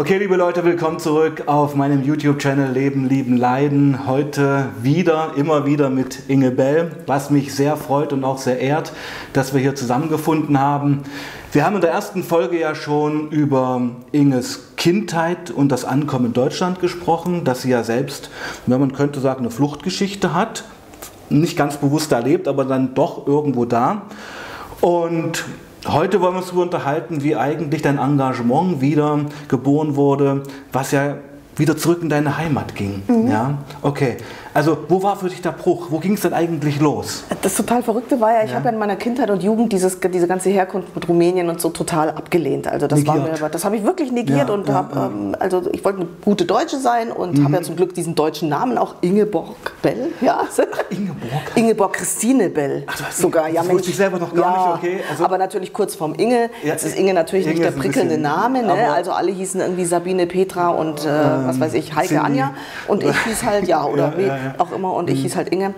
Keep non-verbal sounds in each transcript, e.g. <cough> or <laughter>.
Okay, liebe Leute, willkommen zurück auf meinem YouTube-Channel Leben, Lieben, Leiden. Heute wieder, immer wieder mit Inge Bell, was mich sehr freut und auch sehr ehrt, dass wir hier zusammengefunden haben. Wir haben in der ersten Folge ja schon über Inges Kindheit und das Ankommen in Deutschland gesprochen, dass sie ja selbst, wenn man könnte sagen, eine Fluchtgeschichte hat. Nicht ganz bewusst erlebt, aber dann doch irgendwo da. Und Heute wollen wir uns darüber unterhalten, wie eigentlich dein Engagement wieder geboren wurde, was ja wieder zurück in deine Heimat ging. Mhm. Ja, okay. Also wo war für dich der Bruch? Wo ging es denn eigentlich los? Das total Verrückte war ja, ich ja. habe ja in meiner Kindheit und Jugend dieses, diese ganze Herkunft mit Rumänien und so total abgelehnt. Also das negiert. war mir, das habe ich wirklich negiert ja, und ja, habe, ähm, also ich wollte eine gute Deutsche sein und mhm. habe ja zum Glück diesen deutschen Namen auch Ingeborg Bell. Ja. Ingeborg? Ingeborg Christine Bell. Ach, das sogar. Ja, das wusste ich selber noch gar nicht. Okay. Also, aber natürlich kurz vorm Inge. Jetzt ist Inge natürlich Inge nicht der prickelnde Name. Ne? Also alle hießen irgendwie Sabine, Petra und äh, ähm, was weiß ich, Heike, Cindy. Anja. Und ich hieß halt, ja, oder wie auch immer. Und ich ich hieß halt Inge.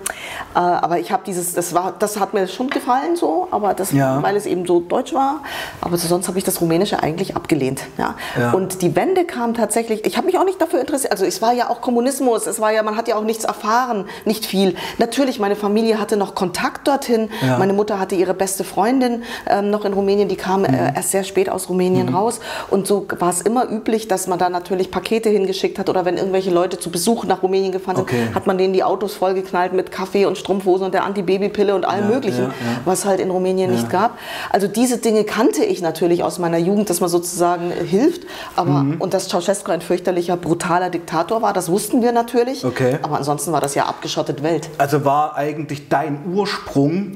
Äh, aber ich habe dieses, das war, das hat mir schon gefallen so, aber das, ja. weil es eben so deutsch war. Aber sonst habe ich das Rumänische eigentlich abgelehnt. Ja. ja. Und die Wende kam tatsächlich, ich habe mich auch nicht dafür interessiert. Also es war ja auch Kommunismus, es war ja, man hat ja auch nichts erfahren, nicht viel. Natürlich, meine Familie hatte noch Kontakt dorthin. Ja. Meine Mutter hatte ihre beste Freundin ähm, noch in Rumänien, die kam äh, mhm. äh, erst sehr spät aus Rumänien mhm. raus. Und so war es immer üblich, dass man da natürlich Pakete hingeschickt hat oder wenn irgendwelche Leute zu Besuch nach Rumänien gefahren sind, okay. hat man denen die Autos voll vollgeknallt mit Kaffee und Strumpfhosen und der Antibabypille und allem ja, Möglichen, ja, ja. was halt in Rumänien nicht gab. Also diese Dinge kannte ich natürlich aus meiner Jugend, dass man sozusagen hilft. Aber, mhm. Und dass Ceausescu ein fürchterlicher, brutaler Diktator war, das wussten wir natürlich. Okay. Aber ansonsten war das ja abgeschottet Welt. Also war eigentlich dein Ursprung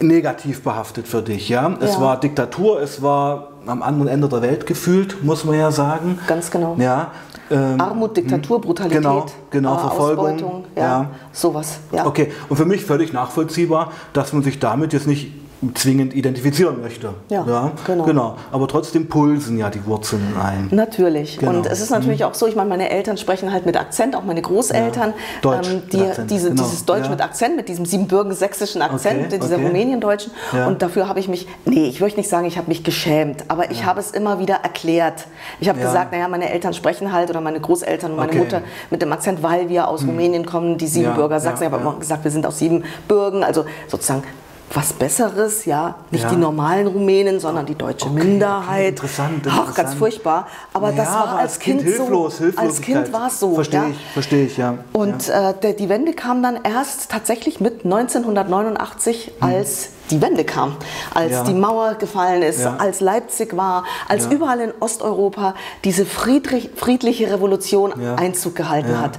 negativ behaftet für dich, ja? Es war Diktatur, es war am anderen Ende der Welt gefühlt, muss man ja sagen. Ganz genau. Ja, ähm, Armut, Diktatur, hm, Brutalität, genau, genau, äh, Verfolgung, Ausbeutung, ja, ja. sowas. Ja. Okay, und für mich völlig nachvollziehbar, dass man sich damit jetzt nicht zwingend identifizieren möchte. Ja, ja, genau. genau. Aber trotzdem pulsen ja die Wurzeln ein. Natürlich. Genau. Und es ist natürlich mhm. auch so, ich meine, meine Eltern sprechen halt mit Akzent, auch meine Großeltern. Ja. Deutsch ähm, die, diese, genau. Dieses Deutsch ja. mit Akzent, mit diesem siebenbürgen-sächsischen Akzent, okay. dieser okay. Rumäniendeutschen. Und dafür habe ich mich, nee, ich möchte nicht sagen, ich habe mich geschämt, aber ich habe es immer wieder erklärt. Ich habe gesagt, naja, meine Eltern sprechen halt oder meine Großeltern und meine okay. Mutter mit dem Akzent, weil wir aus hm. Rumänien kommen, die Siebenbürger Sachsen. Ich habe immer gesagt, wir sind aus Siebenbürgen, also sozusagen was Besseres, ja, nicht ja. die normalen Rumänen, sondern die deutsche okay, Minderheit. Okay, interessant, interessant. Ach, ganz furchtbar. Aber naja, das war als, als Kind, kind hilflos, so. Als Kind war es so. Verstehe ja. ich, verstehe ich, ja. Und ja. Äh, der, die Wende kam dann erst tatsächlich mit 1989, hm. als die Wende kam, als ja. die Mauer gefallen ist, ja. als Leipzig war, als ja. überall in Osteuropa diese friedlich, friedliche Revolution Einzug gehalten hat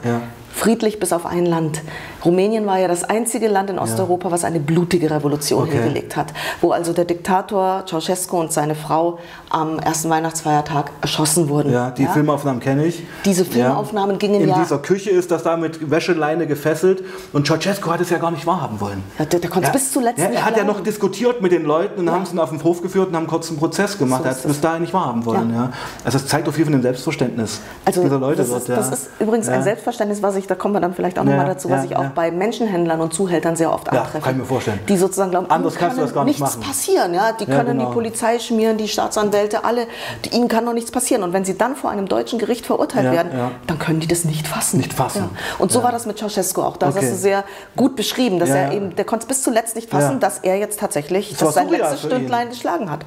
friedlich bis auf ein Land. Rumänien war ja das einzige Land in Osteuropa, ja. was eine blutige Revolution okay. hingelegt hat, wo also der Diktator Ceausescu und seine Frau am ersten Weihnachtsfeiertag erschossen wurden. Ja, die ja? Filmaufnahmen kenne ich. Diese Filmaufnahmen ja. gingen in ja... In dieser Küche ist das da mit Wäscheleine gefesselt und Ceausescu hat es ja gar nicht wahrhaben wollen. Ja, der, der konnte es bis zuletzt ja, Er hat ja noch diskutiert mit den Leuten und haben es auf den Hof geführt und haben kurz einen Prozess gemacht. So er hat es bis dahin nicht wahrhaben wollen. Ja. Also das zeigt auf jeden Fall ein Selbstverständnis also dieser Leute das dort. Ist, das ist übrigens ein Selbstverständnis, was ich, da kommen wir dann vielleicht auch nochmal dazu, was ich auch bei Menschenhändlern und Zuhältern sehr oft. Ja, kann ich mir vorstellen. Die sozusagen glauben, Anders kannst du das gar nicht nichts machen. passieren. Ja? Die können genau. die Polizei schmieren, die Staatsanwälte, alle. Die, ihnen kann doch nichts passieren. Und wenn sie dann vor einem deutschen Gericht verurteilt ja, werden, ja. dann können die das nicht fassen. Nicht fassen. Und so war das mit Ceausescu auch. Da okay. hast du sehr gut beschrieben, dass er eben, der konnte es bis zuletzt nicht fassen, dass er jetzt tatsächlich das, sein letztes Stündlein geschlagen hat.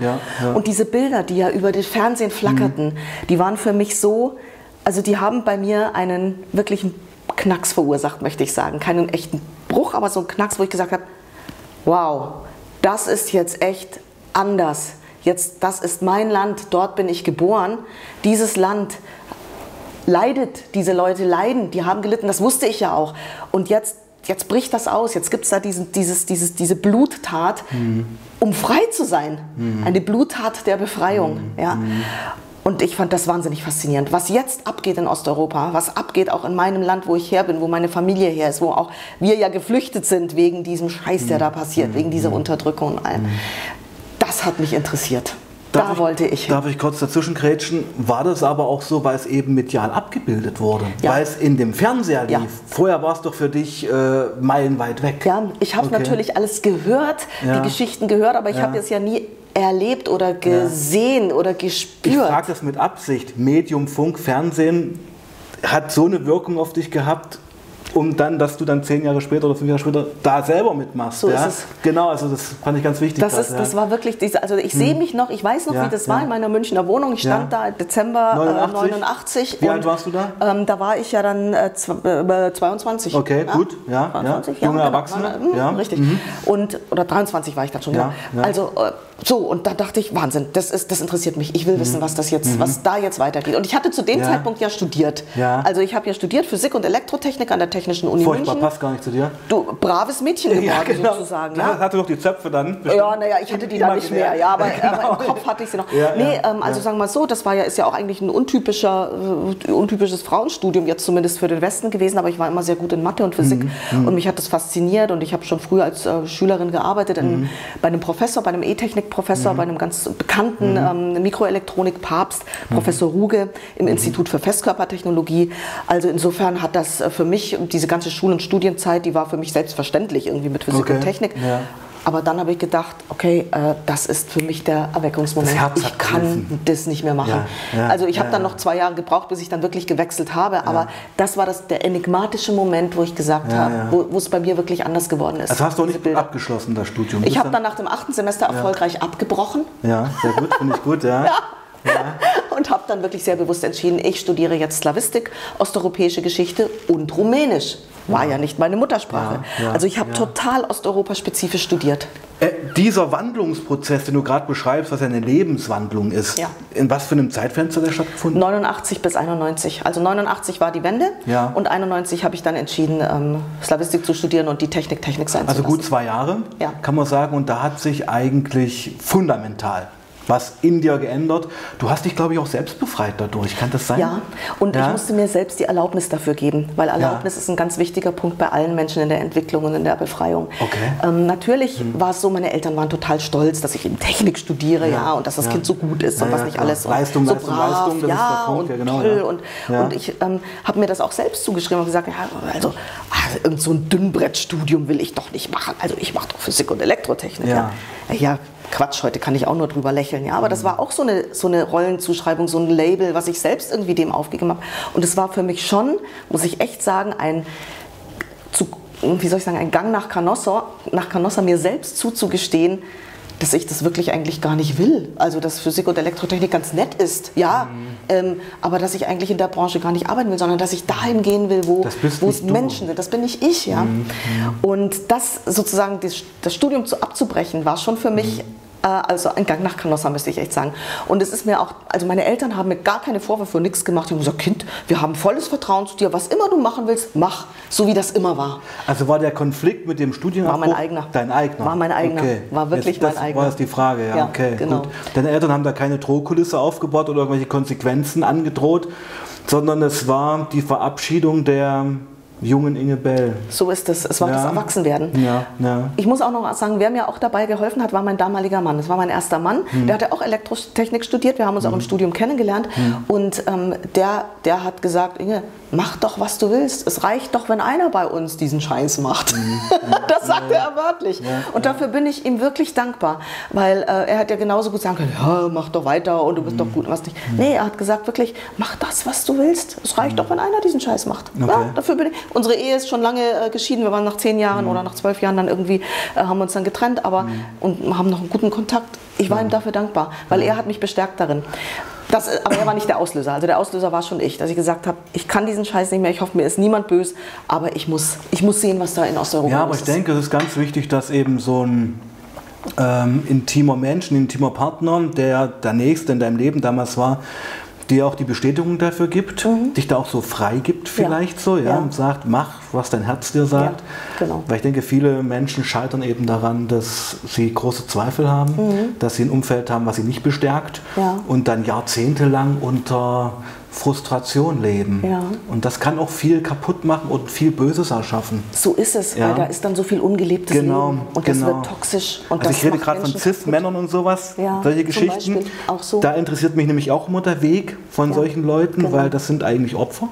Und diese Bilder, die ja über das Fernsehen flackerten, mhm. die waren für mich so, also die haben bei mir einen wirklichen Knacks verursacht, möchte ich sagen. Keinen echten Bruch, aber so ein Knacks, wo ich gesagt habe, wow, das ist jetzt echt anders. Jetzt, das ist mein Land, dort bin ich geboren. Dieses Land leidet, diese Leute leiden, die haben gelitten, das wusste ich ja auch. Und jetzt, jetzt bricht das aus, jetzt gibt es da diesen, dieses, dieses, diese Bluttat, mhm. um frei zu sein. Mhm. Eine Bluttat der Befreiung. Mhm. Ja. Mhm. Und ich fand das wahnsinnig faszinierend. Was jetzt abgeht in Osteuropa, was abgeht auch in meinem Land, wo ich her bin, wo meine Familie her ist, wo auch wir ja geflüchtet sind wegen diesem Scheiß, der da passiert, wegen dieser Unterdrückung und allem. Das hat mich interessiert. Darf da ich, wollte ich. Darf ich kurz dazwischen grätschen? War das aber auch so, weil es eben medial abgebildet wurde? Ja. Weil es in dem Fernseher lief? Ja. Vorher war es doch für dich äh, meilenweit weg. Ja, ich habe okay. natürlich alles gehört, ja. die Geschichten gehört, aber ich habe es ja nie erlebt oder gesehen ja. oder gespürt. Ich frage das mit Absicht. Medium, Funk, Fernsehen hat so eine Wirkung auf dich gehabt, um dann, dass du dann zehn Jahre später oder fünf Jahre später da selber mitmachst. So ja? ist es. Genau, also das fand ich ganz wichtig. Das, ist, ja. das war wirklich, diese, also ich hm. sehe mich noch, ich weiß noch, ja, wie das war in meiner Münchner Wohnung. Ich stand da Dezember 89. Äh, 89 wie alt warst du da? Ähm, da war ich ja dann äh, 22. Äh, okay, gut, ja. 22, Junge genau. Erwachsene. Mh, ja. Richtig. Mhm. Und, oder 23 war ich dann schon, ja. Also äh, so, und da dachte ich, Wahnsinn, das, ist, das interessiert mich. Ich will wissen, mhm. was, das jetzt, mhm. was da jetzt weitergeht. Und ich hatte zu dem ja. Zeitpunkt ja studiert. Ja. Also ich habe ja studiert Physik und Elektrotechnik an der Technischen Uni Furchtbar, München. passt gar nicht zu dir. Du, braves Mädchen geworden ja, genau. sozusagen. Ja. Hatte doch die Zöpfe dann. Bestimmt. Ja, naja, ich hatte die dann nicht mehr. Ja, aber, <laughs> genau. aber, im Kopf hatte ich sie noch. Ja, nee, ähm, also sagen wir mal so, das war ja, ist ja auch eigentlich ein untypischer, äh, untypisches Frauenstudium, jetzt zumindest für den Westen gewesen, aber ich war immer sehr gut in Mathe und Physik mhm. mhm. und mich hat das fasziniert und ich habe schon früher als äh, Schülerin gearbeitet in, mhm. bei einem Professor, bei einem E-Technik-Professor, mhm. bei einem ganz bekannten mhm. ähm, Mikroelektronik-Papst. Professor Ruge im mhm. Institut für Festkörpertechnologie. Also insofern hat das äh, für mich, diese ganze Schul- und Studienzeit, die war für mich selbstverständlich irgendwie mit Physik okay. und Technik. Ja. Aber dann habe ich gedacht, okay, äh, das ist für mich der Erweckungsmoment. Ich kann gerufen. das nicht mehr machen. Ja, ja, also ich habe ja, dann noch zwei Jahre gebraucht, bis ich dann wirklich gewechselt habe. Aber das war das, der enigmatische Moment, wo ich gesagt habe, wo es bei mir wirklich anders geworden ist. Also hast du nicht abgeschlossen, das Studium? Ich habe dann nach dem achten Semester erfolgreich abgebrochen. Ja, sehr gut, finde ich gut, ja. <laughs> Ja. Und habe dann wirklich sehr bewusst entschieden, ich studiere jetzt Slawistik, osteuropäische Geschichte und Rumänisch. War ja, ja nicht meine Muttersprache. Ja, also ich habe total osteuropaspezifisch studiert. Äh, dieser Wandlungsprozess, den du gerade beschreibst, was ja eine Lebenswandlung ist, in was für einem Zeitfenster der stattgefunden? 89 bis 91. Also 89 war die Wende und 91 habe ich dann entschieden, ähm, Slawistik zu studieren und die Technik Technik sein also zu lassen. Also gut zwei Jahre, kann man sagen. Und da hat sich eigentlich fundamental was in dir geändert. Du hast dich, glaube ich, auch selbst befreit dadurch. Kann das sein? Ja, und ja. ich musste mir selbst die Erlaubnis dafür geben, weil Erlaubnis ja. ist ein ganz wichtiger Punkt bei allen Menschen in der Entwicklung und in der Befreiung. Okay. Ähm, natürlich hm. war es so, meine Eltern waren total stolz, dass ich in Technik studiere, ja, ja und dass das Kind so gut ist und was nicht alles. Leistung, so Leistung, brav, Leistung, das ja, ist der Punkt. Und genau, toll. Und, und ich ähm, habe mir das auch selbst zugeschrieben und gesagt, ja, also irgend so ein Dünnbrettstudium will ich doch nicht machen. Also ich mache doch Physik und Elektrotechnik. Ja. Quatsch, heute kann ich auch nur drüber lächeln, ja, aber das war auch so eine, so eine Rollenzuschreibung, so ein Label, was ich selbst irgendwie dem aufgegeben habe. Und es war für mich schon, muss ich echt sagen, ein, zu, wie soll ich sagen, ein Gang nach Canossa, nach Canossa mir selbst zuzugestehen, dass ich das wirklich eigentlich gar nicht will. Also, dass Physik und Elektrotechnik ganz nett ist, ja, mhm. ähm, aber dass ich eigentlich in der Branche gar nicht arbeiten will, sondern dass ich dahin gehen will, wo, wo es Menschen sind. Das bin nicht ich, ja. Mhm. Und das sozusagen, das, Studium zu, abzubrechen, war schon für mich mhm. Also ein Gang nach Canossa, müsste ich echt sagen. Und es ist mir auch, also meine Eltern haben mir gar keine Vorwürfe für nichts gemacht. Die haben gesagt, Kind, wir haben volles Vertrauen zu dir. Was immer du machen willst, mach, so wie das immer war. Also war der Konflikt mit dem Studienabbruch War mein eigener. Dein eigener? War mein eigener. Okay. War wirklich Jetzt, mein eigener. war das die Frage, ja, ja okay, genau. gut. Deine Eltern haben da keine Drohkulisse aufgebaut oder irgendwelche Konsequenzen angedroht, sondern es war die Verabschiedung der jungen Inge Bell. So ist es. Es war ja. das Erwachsenwerden. Ja, ja. Ich muss auch noch sagen, wer mir auch dabei geholfen hat, war mein damaliger Mann. Das war mein erster Mann. Hm. Der hatte auch Elektrotechnik studiert. Wir haben uns hm. auch im Studium kennengelernt. Hm. Und ähm, der, der hat gesagt, Inge, mach doch, was du willst. Es reicht doch, wenn einer bei uns diesen Scheiß macht. <laughs> Hm. das sagt er wörtlich. Und dafür bin ich ihm wirklich dankbar. Weil äh, er hat ja genauso gut sagen können, ja, mach doch weiter und du bist doch hm. gut und was nicht. Hm. Nee, er hat gesagt wirklich, mach das, was du willst. Es reicht doch, wenn einer diesen Scheiß macht. Okay. Ja, dafür bin ich Unsere Ehe ist schon lange äh, geschieden. Wir waren nach zehn Jahren mhm. oder nach zwölf Jahren dann irgendwie, äh, haben uns dann getrennt, aber mhm. und haben noch einen guten Kontakt. Ich war ihm dafür dankbar, weil er hat mich bestärkt darin. Das, aber er war nicht der Auslöser. Also der Auslöser war schon ich, dass ich gesagt habe, ich kann diesen Scheiß nicht mehr. Ich hoffe, mir ist niemand böse, aber ich muss, ich muss sehen, was da in Osteuropa ist. Ja, aber ich denke, es ist ganz wichtig, dass eben so ein ähm, intimer Mensch, ein intimer Partner, der der Nächste in deinem Leben damals war, dir auch die Bestätigung dafür gibt, mhm. dich da auch so frei gibt vielleicht ja. so, ja, ja, und sagt, mach, was dein Herz dir sagt. Ja, genau. Weil ich denke, viele Menschen scheitern eben daran, dass sie große Zweifel haben, mhm. dass sie ein Umfeld haben, was sie nicht bestärkt und dann jahrzehntelang unter Frustration leben. Ja. Und das kann auch viel kaputt machen und viel Böses erschaffen. So ist es, ja. weil da ist dann so viel ungelebtes genau, Leben und genau. das wird toxisch. Und also ich rede gerade von CIS-Männern und sowas, ja, solche Geschichten. So. Da interessiert mich nämlich auch immer der Weg von solchen Leuten, genau. weil das sind eigentlich Opfer.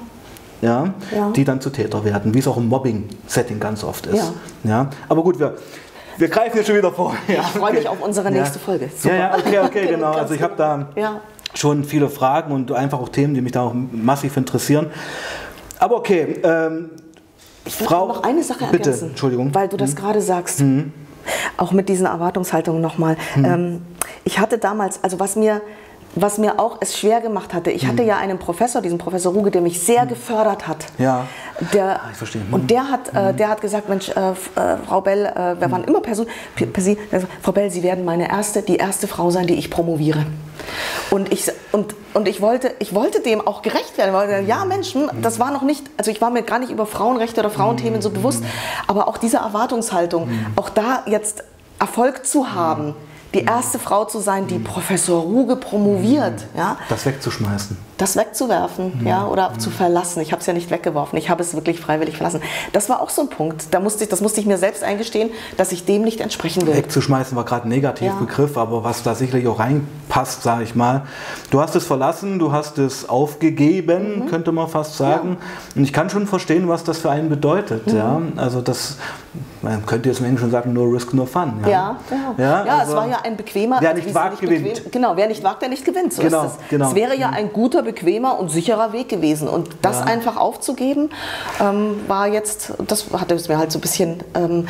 Ja, die dann zu Täter werden, wie es auch im Mobbing-Setting ganz oft ist. Ja. Aber gut, wir, Wir greifen jetzt schon wieder vor. Ja, ich <laughs> freue mich auf unsere nächste Folge. Super. Ja, ja, okay, okay, <laughs> genau. Also ich habe da schon viele Fragen und einfach auch Themen, die mich da auch massiv interessieren. Aber okay, ähm, ich Frau, noch eine Sache bitte, ergänzen, Entschuldigung. weil du das hm. gerade sagst. Hm. Auch mit diesen Erwartungshaltungen nochmal. Hm. Ähm, ich hatte damals, also was mir was mir auch es schwer gemacht hatte. Ich hatte hm. ja einen Professor, diesen Professor Ruge, der mich sehr hm. gefördert hat. Ja. Der, ah, ich verstehe. Und der hat, äh, der hat gesagt, Mensch, äh, äh, Frau Bell, äh, wir waren immer per, per Sie, also, Frau Bell, Sie werden meine erste, die erste Frau sein, die ich promoviere. Und ich, und, und ich, wollte, ich wollte dem auch gerecht werden. Weil, ja, Menschen, das war noch nicht, also ich war mir gar nicht über Frauenrechte oder Frauenthemen so bewusst, aber auch diese Erwartungshaltung, auch da jetzt Erfolg zu haben die erste Frau zu sein, die Professor Ruge promoviert. Ja? Das wegzuschmeißen. Das wegzuwerfen mhm. ja, oder mhm. zu verlassen. Ich habe es ja nicht weggeworfen, ich habe es wirklich freiwillig verlassen. Das war auch so ein Punkt. Da musste ich, das musste ich mir selbst eingestehen, dass ich dem nicht entsprechen will. Wegzuschmeißen war gerade ein Negativbegriff, ja. aber was da sicherlich auch reinpasst, sage ich mal. Du hast es verlassen, du hast es aufgegeben, mhm. könnte man fast sagen. Ja. Und ich kann schon verstehen, was das für einen bedeutet. Mhm. Ja? Also das, man könnte jetzt Menschen sagen, no risk, no fun. Ja, ja, ja. ja also, es war ja ein bequemer. Wer nicht wagt, gewinnt. Bequem, genau, wer nicht wagt, der nicht gewinnt. So genau, ist es. Genau. Es wäre ja ein guter, bequemer und sicherer Weg gewesen. Und das ja. einfach aufzugeben, ähm, war jetzt, das hat es mir halt so ein bisschen ähm,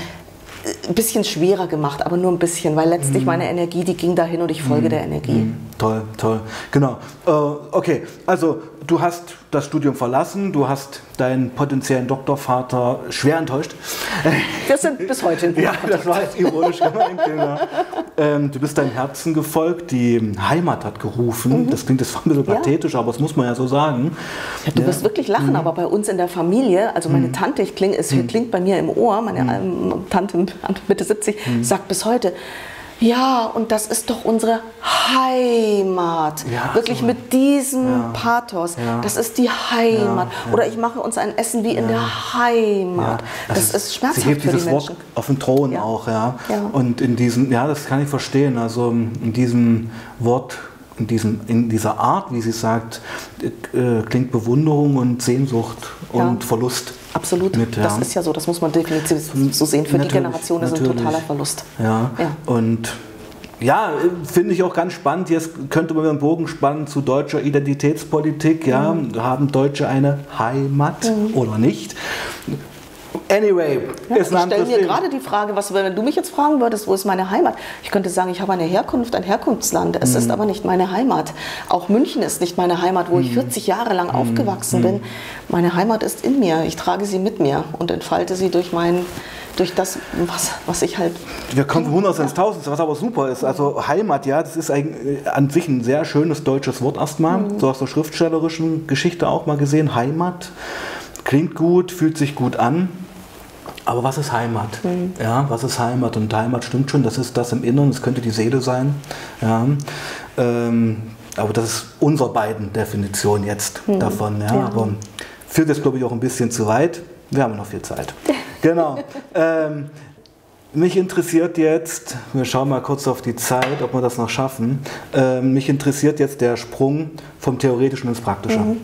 ein bisschen schwerer gemacht, aber nur ein bisschen, weil letztlich mhm. meine Energie, die ging dahin und ich folge mhm. der Energie. Mhm. Toll, toll. Genau. Äh, okay, also du hast das Studium verlassen, du hast deinen potenziellen Doktorvater schwer enttäuscht. Wir sind bis heute in <laughs> Ja, das war jetzt ironisch gemeint. Genau. Ähm, du bist deinem Herzen gefolgt, die Heimat hat gerufen. Mhm. Das klingt jetzt ein bisschen pathetisch, ja. aber das muss man ja so sagen. Ja, du ja. wirst wirklich lachen, mhm. aber bei uns in der Familie, also meine mhm. Tante, ich kling, es mhm. klingt bei mir im Ohr, meine ähm, Tante Mitte 70, sagt bis heute, ja, und das ist doch unsere Heimat. Ja, Wirklich so. mit diesem ja. Pathos. Ja. Das ist die Heimat. Oder ich mache uns ein Essen wie in der Heimat. Das, das, ist, schmerzhaft sie hebt für dieses die Menschen. Wort auf den Thron auch, ja. Und in diesem, ja, das kann ich verstehen. Also in diesem Wort in, diesem, in dieser Art, wie sie sagt, äh, klingt Bewunderung und Sehnsucht und Verlust. Absolut. Mit, ja. Das ist ja so, das muss man definitiv so sehen. Für natürlich, die Generation ist ein totaler Verlust. Ja. ja. Und ja, finde ich auch ganz spannend. Jetzt könnte man einen Bogen spannen zu deutscher Identitätspolitik. Ja, mhm. haben Deutsche eine Heimat mhm. oder nicht? Anyway, ja, ist ich stelle mir gerade die Frage, was, wenn du mich jetzt fragen würdest, wo ist meine Heimat? Ich könnte sagen, ich habe eine Herkunft, ein Herkunftsland. Es mhm. ist aber nicht meine Heimat. Auch München ist nicht meine Heimat, wo mhm. ich 40 Jahre lang mhm. aufgewachsen bin. Mhm. Meine Heimat ist in mir. Ich trage sie mit mir und entfalte sie durch mein durch das, was, was ich halt. Wir kommen von 100 ins 1000, was aber super ist. Also Heimat, ja, das ist ein, an sich ein sehr schönes deutsches Wort erstmal. Mhm. So aus der schriftstellerischen Geschichte auch mal gesehen. Heimat klingt gut, fühlt sich gut an. Aber was ist Heimat? Mhm. Ja, was ist Heimat? Und Heimat stimmt schon, das ist das im Inneren, das könnte die Seele sein. Ja, ähm, aber das ist unsere beiden Definition jetzt mhm. davon. Ja, ja. Aber führt jetzt, glaube ich, auch ein bisschen zu weit. Wir haben noch viel Zeit. <laughs> genau. Ähm, mich interessiert jetzt, wir schauen mal kurz auf die Zeit, ob wir das noch schaffen. Ähm, mich interessiert jetzt der Sprung vom Theoretischen ins Praktische. Mhm.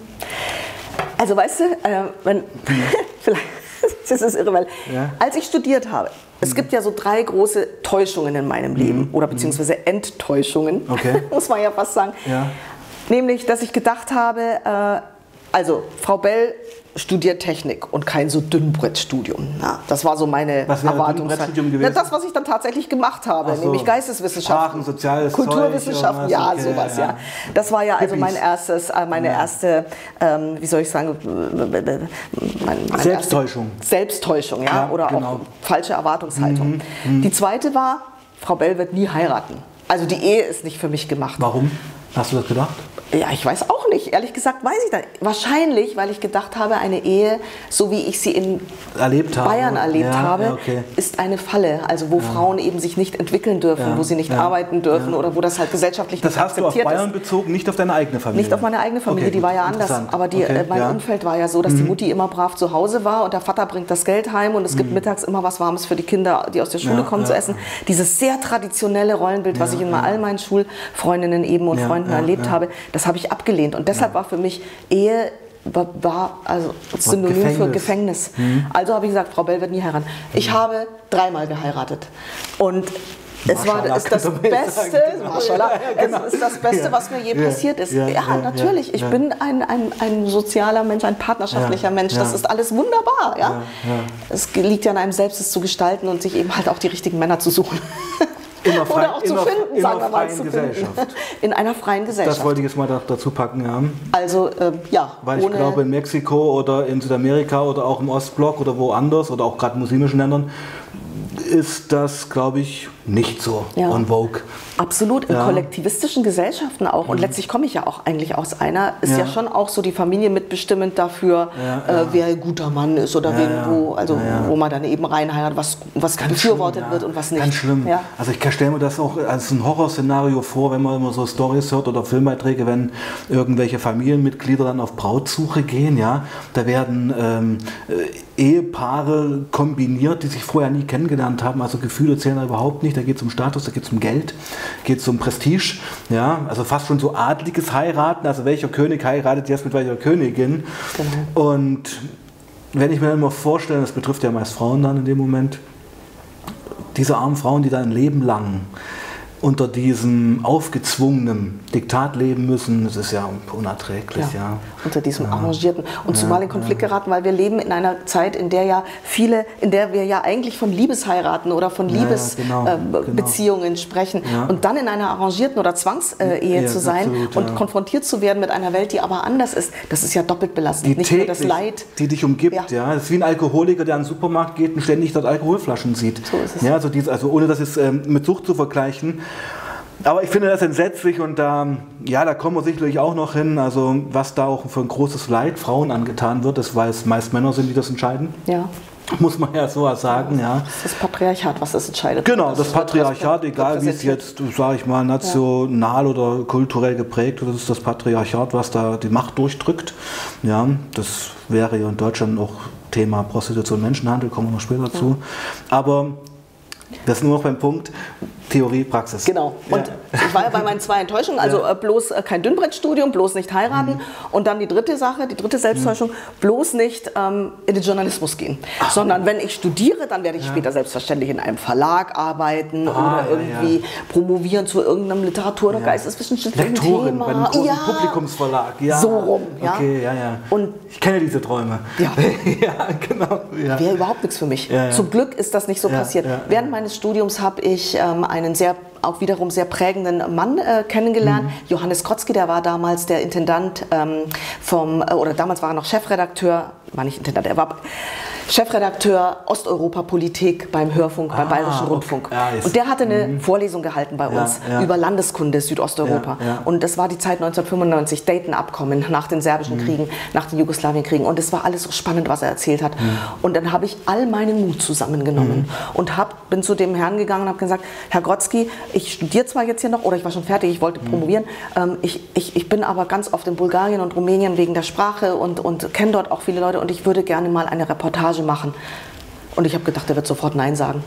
Also weißt du, äh, wenn, <laughs> <laughs> vielleicht <laughs> das ist irre, weil ja. als ich studiert habe, es gibt ja so drei große Täuschungen in meinem Leben mhm. oder beziehungsweise Enttäuschungen, okay. <laughs> muss man ja fast sagen. Ja. Nämlich, dass ich gedacht habe, äh, also Frau Bell studiert Technik und kein so Dünnbrettstudium. Ja, das war so meine was Erwartungshaltung. gewesen? das, was ich dann tatsächlich gemacht habe, so. nämlich Geisteswissenschaften, Sprachen, Kulturwissenschaften, Zeug, ja, okay, sowas, ja. ja. Das war ja also mein erstes, äh, meine ja. erste, ähm, wie soll ich sagen, mein, mein Selbsttäuschung. Selbsttäuschung, ja, oder genau. auch falsche Erwartungshaltung. Mhm. Mhm. Die zweite war, Frau Bell wird nie heiraten. Also die Ehe ist nicht für mich gemacht. Warum? Hast du das gedacht? Ja, ich weiß auch nicht. Ehrlich gesagt weiß ich das. Wahrscheinlich, weil ich gedacht habe, eine Ehe, so wie ich sie in erlebt Bayern habe. erlebt ja, habe, ja, okay. ist eine Falle. Also wo ja. Frauen eben sich nicht entwickeln dürfen, wo sie nicht arbeiten dürfen oder wo das halt gesellschaftlich das nicht akzeptiert ist. Das hast du auf Bayern ist. bezogen, nicht auf deine eigene Familie? Nicht auf meine eigene Familie, okay, die war ja anders. Aber die, okay, äh, mein Umfeld war ja so, dass mhm. die Mutti immer brav zu Hause war und der Vater bringt das Geld heim und es mhm. gibt mittags immer was Warmes für die Kinder, die aus der Schule kommen, zu essen. Dieses sehr traditionelle Rollenbild, was ich in all meinen Schulfreundinnen eben und Freunden erlebt habe, das habe ich abgelehnt. Und deshalb ja. war für mich Ehe war also Synonym Gefängnis. für Gefängnis. Mhm. Also habe ich gesagt, Frau Bell wird nie heiraten. Ich mhm. habe dreimal geheiratet. Und es war <laughs> <laughs> ist das Beste, ja, genau. es ist das Beste, was mir je passiert ist. Ja, ja natürlich. Ich bin ein, ein, ein sozialer Mensch, ein partnerschaftlicher Mensch. Das ist alles wunderbar. Ja? Es liegt ja an einem selbst, es zu gestalten und sich eben halt auch die richtigen Männer zu suchen. <laughs> Immer frei, Oder auch zu finden, in sagen wir mal. Zu Gesellschaft. Finden. <laughs> In einer freien Gesellschaft. Das wollte ich jetzt mal da, dazu packen, ja. Also, äh, ja. Weil ich glaube, in Mexiko oder in Südamerika oder auch im Ostblock oder woanders oder auch gerade in muslimischen Ländern ist das, glaube ich, nicht so ja. on vogue. Absolut, in ja. kollektivistischen Gesellschaften auch. Und mhm. letztlich komme ich ja auch eigentlich aus einer, ist ja, ja schon auch so die Familie mitbestimmend dafür, äh, wer ein guter Mann ist oder wen, wo, also, wo man dann eben reinheiratet, was, was befürwortet wird und was nicht. Ganz schlimm. Also ich stelle mir das auch als ein Horrorszenario vor, wenn man immer so Stories hört oder Filmbeiträge, wenn irgendwelche Familienmitglieder dann auf Brautsuche gehen, ja, da werden ähm, äh, Ehepaare kombiniert, die sich vorher nie kennengelernt haben, also Gefühle zählen da überhaupt nicht da geht es um Status, da geht es um Geld, geht es um Prestige, ja, also fast schon so adliges Heiraten, also welcher König heiratet jetzt mit welcher Königin. Genau. Und wenn ich mir immer vorstelle, das betrifft ja meist Frauen dann in dem Moment, diese armen Frauen, die da ein Leben lang unter diesem aufgezwungenen Diktat leben müssen, das ist ja unerträglich. Ja, ja. Unter diesem ja. arrangierten. Und ja, zumal in Konflikt geraten, weil wir leben in einer Zeit, in der ja viele, in der wir ja eigentlich von Liebesheiraten oder von Liebesbeziehungen genau, äh, genau. sprechen. Und dann in einer arrangierten oder Zwangsehe zu sein absolut, und konfrontiert zu werden mit einer Welt, die aber anders ist, das ist ja doppelt belastend. Die Nicht täglich, nur das Leid. Die dich umgibt, ja. Das ist wie ein Alkoholiker, der an den Supermarkt geht und ständig dort Alkoholflaschen sieht. So ist es. Ja, also, dieses, also ohne das jetzt ähm, mit Sucht zu vergleichen, aber ich finde das entsetzlich und da, ja, da kommen wir sicherlich auch noch hin. Also was da auch für ein großes Leid Frauen angetan wird, das weil es meist Männer sind, die das entscheiden. Ja. Muss man ja so sagen, ja. Das ist das Patriarchat, was das entscheidet. Genau, das, das Patriarchat, egal wie es jetzt, sage ich mal, national ja. oder kulturell geprägt ist, das ist das Patriarchat, was da die Macht durchdrückt. Ja, das wäre ja in Deutschland auch Thema Prostitution, Menschenhandel, kommen wir noch später ja. zu. Aber das ist nur noch beim Punkt, Theorie, Praxis. Genau. Und ja. ich war ja bei meinen zwei Enttäuschungen, also ja. Äh, bloß äh, kein Dünnbrettstudium, bloß nicht heiraten. Mhm. Und dann die dritte Sache, die dritte Selbsttäuschung, mhm. bloß nicht ähm, in den Journalismus gehen. Ach. Sondern wenn ich studiere, dann werde ich ja. später selbstverständlich in einem Verlag arbeiten ah, oder irgendwie promovieren zu irgendeinem Literatur- oder geisteswissenschaftlichen Lektorin Thema. bei einem großen Publikumsverlag. Ja. So rum. Ja. Okay, ja, ja. Und ich kenne diese Träume. Ja, <laughs> genau. Wäre überhaupt nichts für mich. Zum Glück ist das nicht so passiert. Während meines Studiums habe ich ähm, einen sehr auch wiederum sehr prägenden Mann äh, kennengelernt. Mhm. Johannes Krotzki, der war damals der Intendant ähm, vom, äh, oder damals war er noch Chefredakteur, war nicht Intendant, er war Chefredakteur Osteuropa-Politik beim Hörfunk, ah, beim Bayerischen Rundfunk. Okay. Ja, und der hatte eine mhm. Vorlesung gehalten bei uns ja, ja. über Landeskunde Südosteuropa. Und das war die Zeit 1995, Dayton-Abkommen nach den serbischen mhm. Kriegen, nach den Jugoslawienkriegen. Und es war alles so spannend, was er erzählt hat. Mhm. Und dann habe ich all meinen Mut zusammengenommen mhm. und hab, bin zu dem Herrn gegangen und habe gesagt, Herr Grotzky, ich studiere zwar jetzt hier noch, oder ich war schon fertig, ich wollte mhm. promovieren, ähm, ich, ich, ich bin aber ganz oft in Bulgarien und Rumänien wegen der Sprache und, und kenne dort auch viele Leute und ich würde gerne mal eine Reportage machen. Und ich habe gedacht, er wird sofort Nein sagen.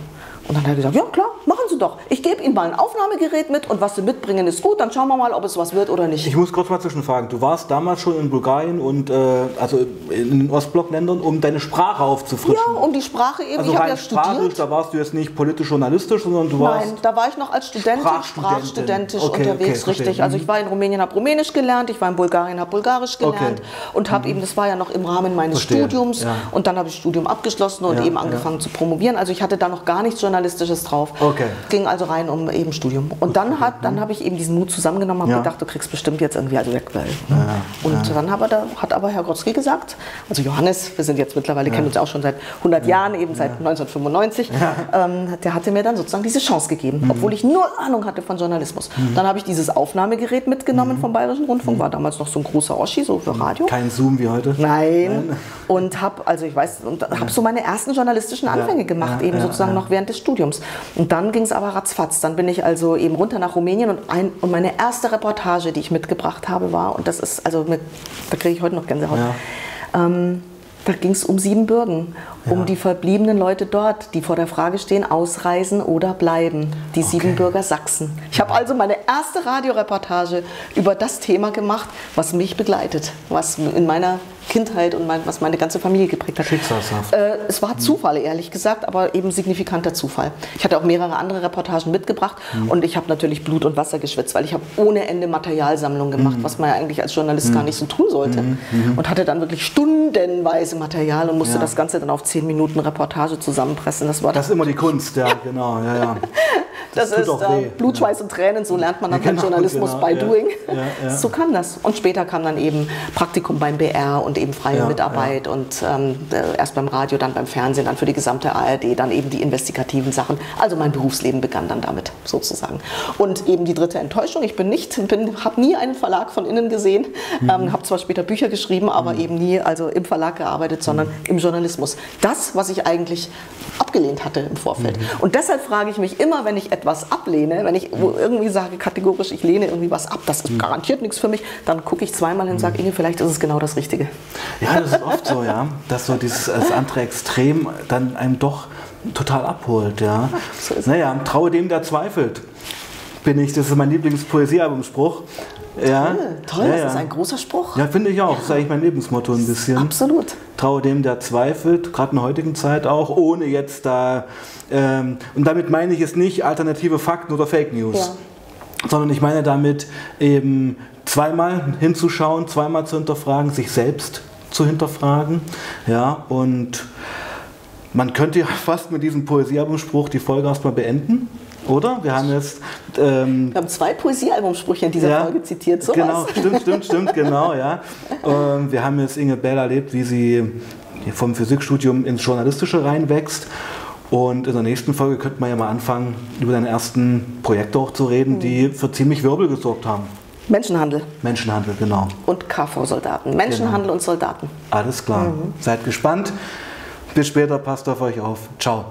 Und dann hat er gesagt, ja klar, machen Sie doch. Ich gebe Ihnen mal ein Aufnahmegerät mit und was Sie mitbringen ist gut, dann schauen wir mal, ob es was wird oder nicht. Ich muss kurz mal zwischenfragen. Du warst damals schon in Bulgarien und äh, also in den Ostblockländern, um deine Sprache aufzufrischen. Ja, um die Sprache eben. Also ich habe ja studiert. Da warst du jetzt nicht politisch-journalistisch, sondern du warst. Nein, da war ich noch als Studentin, sprachstudentisch okay, unterwegs, okay, richtig. Also ich war in Rumänien, habe Rumänisch gelernt, ich war in Bulgarien, habe Bulgarisch gelernt okay. und habe mhm. eben, das war ja noch im Rahmen meines Verstehe. Studiums ja. und dann habe ich Studium abgeschlossen und ja, eben angefangen ja. zu promovieren. Also ich hatte da noch gar nichts Journalistisches drauf. Okay. Ging also rein um eben Studium. Und dann, hat, dann habe ich eben diesen Mut zusammengenommen und ja. gedacht, du kriegst bestimmt jetzt irgendwie also weg. Weil, ja, und ja. dann hat aber, hat aber Herr Grotzky gesagt, also Johannes, wir sind jetzt mittlerweile, kennen uns auch schon seit 100 Jahren, eben seit 1995, ähm, der hatte mir dann sozusagen diese Chance gegeben, mhm. obwohl ich null Ahnung hatte von Journalismus. Mhm. Dann habe ich dieses Aufnahmegerät mitgenommen mhm. vom Bayerischen Rundfunk, war damals noch so ein großer Oschi, so für Radio. Kein Zoom wie heute? Nein. Nein. Und habe, also ich weiß, habe so meine ersten journalistischen Anfänge gemacht, eben sozusagen noch während des Studiums. Und dann ging es aber ratzfatz. Dann bin ich also eben runter nach Rumänien und, ein, und meine erste Reportage, die ich mitgebracht habe, war, und das ist, also mit, da kriege ich heute noch Gänsehaut, ja. ähm, da ging es um Siebenbürgen, ja. um die verbliebenen Leute dort, die vor der Frage stehen, ausreisen oder bleiben. Die okay. Siebenbürger Sachsen. Ich habe also meine erste Radioreportage über das Thema gemacht, was mich begleitet, was in meiner Kindheit und mein, was meine ganze Familie geprägt hat. Schicksalshaft. Äh, es war Zufall, ehrlich gesagt, aber eben signifikanter Zufall. Ich hatte auch mehrere andere Reportagen mitgebracht mhm. und ich habe natürlich Blut und Wasser geschwitzt, weil ich habe ohne Ende Materialsammlung gemacht, mhm. was man ja eigentlich als Journalist mhm. gar nicht so tun sollte. Mhm. Mhm. Und hatte dann wirklich stundenweise Material und musste ja. das Ganze dann auf zehn Minuten Reportage zusammenpressen. Das, war das ist immer die Kunst, ja, <laughs> genau. Ja, ja. Das, das ist äh, Blut, Schweiß und Tränen, so lernt man dann genau, Journalismus genau, by doing. So kam das. Und später kam dann eben Praktikum beim BR und eben freie Mitarbeit und ähm, äh, erst beim Radio, dann beim Fernsehen, dann für die gesamte ARD, dann eben die investigativen Sachen. Also mein Berufsleben begann dann damit sozusagen. Und eben die dritte Enttäuschung, ich bin nicht, habe nie einen Verlag von innen gesehen, mhm. ähm, habe zwar später Bücher geschrieben, aber mhm. eben nie also im Verlag gearbeitet, sondern mhm. im Journalismus. Das, was ich eigentlich abgelehnt hatte im Vorfeld. Mhm. Und deshalb frage ich mich immer, wenn ich etwas ablehne, wenn ich irgendwie sage kategorisch, ich lehne irgendwie was ab, das ist mhm. garantiert nichts für mich, dann gucke ich zweimal hin und sage, mhm. Inge, vielleicht ist es genau das Richtige. Ja, das ist oft so, ja, dass so dieses das andere Extrem dann einem doch total abholt, ja. So naja, traue dem, der zweifelt, bin ich, das ist mein Lieblingspoesiealbumspruch. Ja, toll, toll ja, das ist ein großer Spruch. Ja, finde ich auch. Das ist eigentlich mein Lebensmotto ein bisschen. Absolut. Traue dem, der zweifelt, gerade in der heutigen Zeit auch, ohne jetzt da. Ähm, und damit meine ich jetzt nicht alternative Fakten oder Fake News, ja. sondern ich meine damit eben zweimal hinzuschauen, zweimal zu hinterfragen, sich selbst zu hinterfragen. Ja, und man könnte ja <laughs> fast mit diesem Poesiealbumspruch die Folge erstmal beenden. Oder? Wir haben jetzt. Ähm, wir haben zwei Poesiealbumsprüche in dieser ja, Folge zitiert. So genau, stimmt, stimmt, stimmt, genau, ja. Ähm, wir haben jetzt Inge Bell erlebt, wie sie vom Physikstudium ins Journalistische reinwächst. Und in der nächsten Folge könnte man ja mal anfangen, über deine ersten Projekte auch zu reden, mhm. die für ziemlich Wirbel gesorgt haben. Menschenhandel. Menschenhandel, genau. Und KV-Soldaten. Menschenhandel genau. und Soldaten. Alles klar. Mhm. Seid gespannt. Bis später, passt auf euch auf. Ciao.